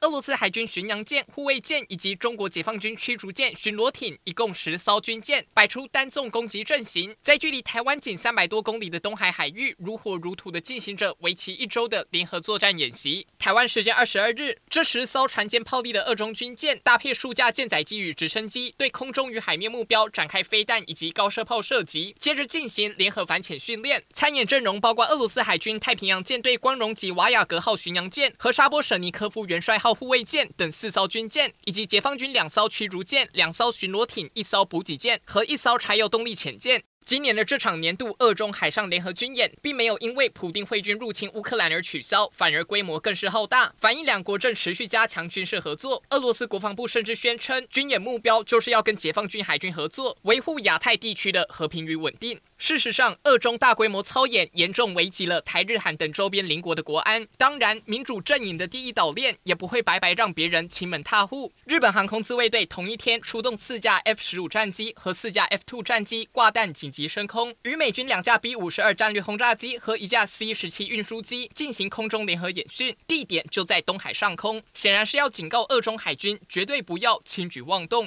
俄罗斯海军巡洋舰、护卫舰以及中国解放军驱逐舰、巡逻艇，一共十艘军舰，摆出单纵攻击阵型，在距离台湾仅三百多公里的东海海域，如火如荼地进行着为期一周的联合作战演习。台湾时间二十二日，这十艘船舰炮利的俄中军舰，搭配数架舰载机与直升机，对空中与海面目标展开飞弹以及高射炮射击，接着进行联合反潜训练。参演阵容包括俄罗斯海军太平洋舰队光荣级瓦亚格号巡洋舰和沙波舍尼科夫元帅号。护卫舰等四艘军舰，以及解放军两艘驱逐舰、两艘巡逻艇、一艘补给舰和一艘柴油动力潜舰。今年的这场年度俄中海上联合军演，并没有因为普丁会军入侵乌克兰而取消，反而规模更是浩大，反映两国正持续加强军事合作。俄罗斯国防部甚至宣称，军演目标就是要跟解放军海军合作，维护亚太地区的和平与稳定。事实上，俄中大规模操演严重危及了台日韩等周边邻国的国安。当然，民主阵营的第一岛链也不会白白让别人亲门踏户。日本航空自卫队同一天出动四架 F 十五战机和四架 F two 战机挂弹紧急升空，与美军两架 B 五十二战略轰炸机和一架 C 十七运输机进行空中联合演训，地点就在东海上空。显然是要警告俄中海军绝对不要轻举妄动。